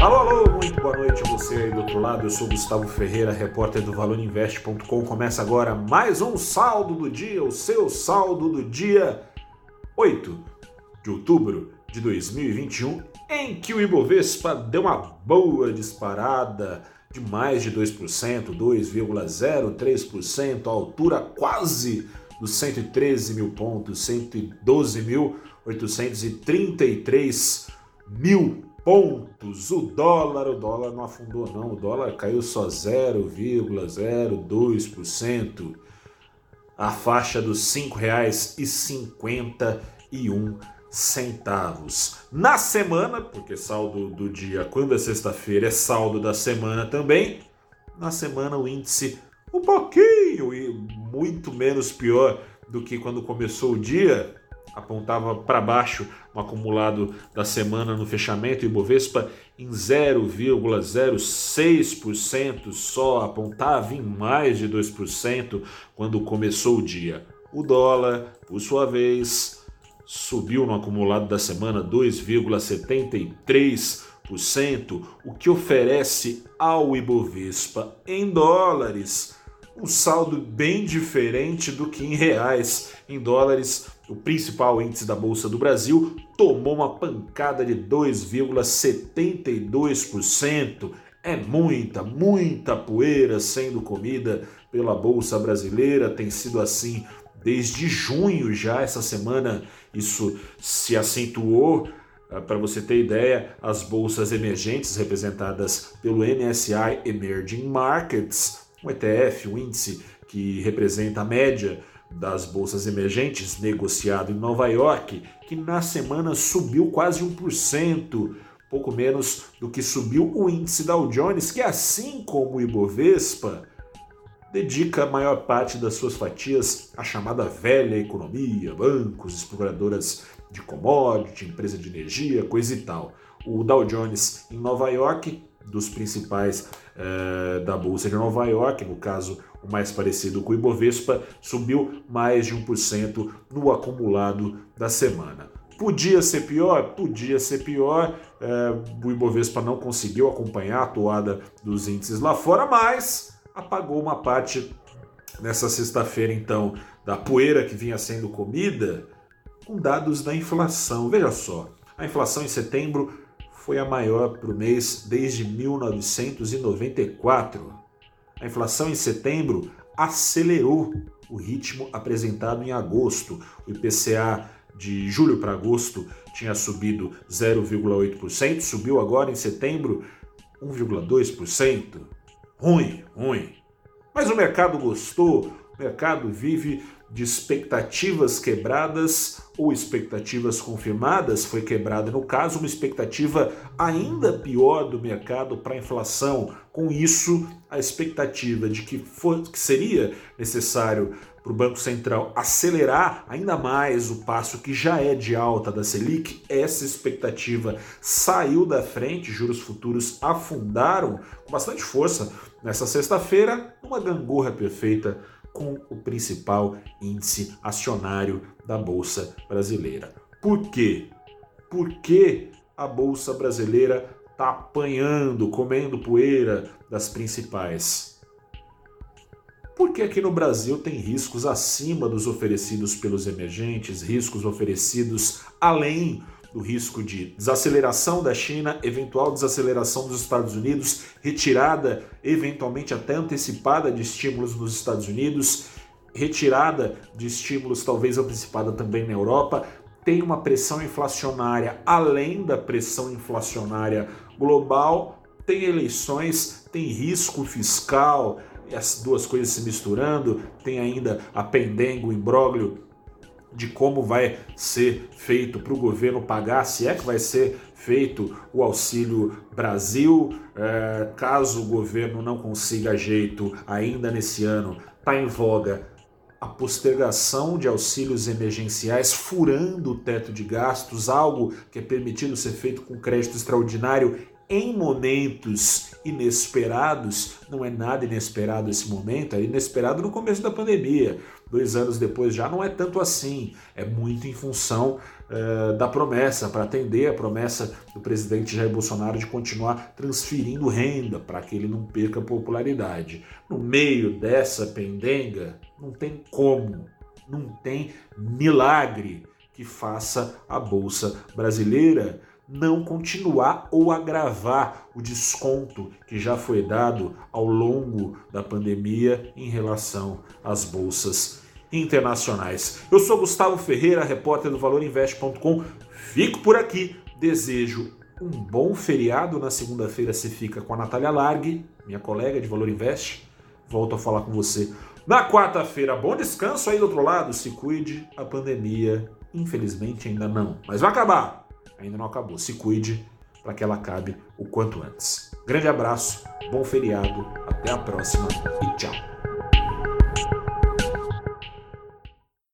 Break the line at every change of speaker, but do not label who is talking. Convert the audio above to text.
Alô, alô, muito boa noite a você aí do outro lado. Eu sou Gustavo Ferreira, repórter do ValorInvest.com. Começa agora mais um saldo do dia, o seu saldo do dia 8 de outubro de 2021, em que o Ibovespa deu uma boa disparada de mais de 2%, 2,03%, a altura quase dos 113 mil pontos, 112.833 mil pontos. O dólar, o dólar não afundou não, o dólar caiu só 0,02%. A faixa dos R$ 5,51 centavos. Na semana, porque saldo do dia quando é sexta-feira é saldo da semana também, na semana o índice um pouquinho e muito menos pior do que quando começou o dia, apontava para baixo o acumulado da semana no fechamento, Ibovespa em 0,06% só, apontava em mais de 2% quando começou o dia. O dólar, por sua vez, subiu no acumulado da semana 2,73%, o que oferece ao Ibovespa em dólares um saldo bem diferente do que em reais. Em dólares, o principal índice da Bolsa do Brasil tomou uma pancada de 2,72%. É muita, muita poeira sendo comida pela Bolsa Brasileira, tem sido assim desde junho já. Essa semana isso se acentuou. Ah, Para você ter ideia, as bolsas emergentes representadas pelo MSI Emerging Markets um ETF, um índice que representa a média das bolsas emergentes negociado em Nova York, que na semana subiu quase 1%, pouco menos do que subiu o índice Dow Jones, que assim como o Ibovespa, dedica a maior parte das suas fatias à chamada velha economia, bancos, exploradoras de commodity, empresa de energia, coisa e tal. O Dow Jones em Nova York dos principais eh, da Bolsa de Nova York, no caso o mais parecido com o Ibovespa, subiu mais de 1% no acumulado da semana. Podia ser pior? Podia ser pior. Eh, o Ibovespa não conseguiu acompanhar a toada dos índices lá fora, mas apagou uma parte nessa sexta-feira, então, da poeira que vinha sendo comida com dados da inflação. Veja só, a inflação em setembro foi a maior para o mês desde 1994. A inflação em setembro acelerou o ritmo apresentado em agosto. O IPCA de julho para agosto tinha subido 0,8%, subiu agora em setembro 1,2%. Ruim, ruim. Mas o mercado gostou, o mercado vive de expectativas quebradas ou expectativas confirmadas, foi quebrada no caso uma expectativa ainda pior do mercado para a inflação. Com isso, a expectativa de que, for, que seria necessário para o Banco Central acelerar ainda mais o passo que já é de alta da Selic, essa expectativa saiu da frente, juros futuros afundaram com bastante força nessa sexta-feira, uma gangorra perfeita com o principal índice acionário da Bolsa Brasileira. Por quê? Por que a Bolsa Brasileira está apanhando, comendo poeira das principais? Porque aqui no Brasil tem riscos acima dos oferecidos pelos emergentes, riscos oferecidos além do risco de desaceleração da China, eventual desaceleração dos Estados Unidos, retirada eventualmente até antecipada de estímulos nos Estados Unidos, retirada de estímulos talvez antecipada também na Europa, tem uma pressão inflacionária além da pressão inflacionária global, tem eleições, tem risco fiscal, as duas coisas se misturando, tem ainda a pendenga, o imbróglio de como vai ser feito para o governo pagar, se é que vai ser feito o Auxílio Brasil, é, caso o governo não consiga jeito ainda nesse ano, está em voga a postergação de auxílios emergenciais furando o teto de gastos, algo que é permitido ser feito com crédito extraordinário em momentos inesperados, não é nada inesperado esse momento, é inesperado no começo da pandemia. Dois anos depois já não é tanto assim. É muito em função uh, da promessa, para atender a promessa do presidente Jair Bolsonaro de continuar transferindo renda para que ele não perca popularidade. No meio dessa pendenga, não tem como, não tem milagre que faça a Bolsa Brasileira não continuar ou agravar o desconto que já foi dado ao longo da pandemia em relação às bolsas internacionais. Eu sou Gustavo Ferreira, repórter do valorinvest.com. Fico por aqui. Desejo um bom feriado. Na segunda-feira você fica com a Natália Largue, minha colega de Valor Invest. Volto a falar com você na quarta-feira. Bom descanso aí do outro lado. Se cuide. A pandemia, infelizmente, ainda não. Mas vai acabar ainda não acabou. Se cuide para que ela acabe o quanto antes. Grande abraço, bom feriado, até a próxima e tchau.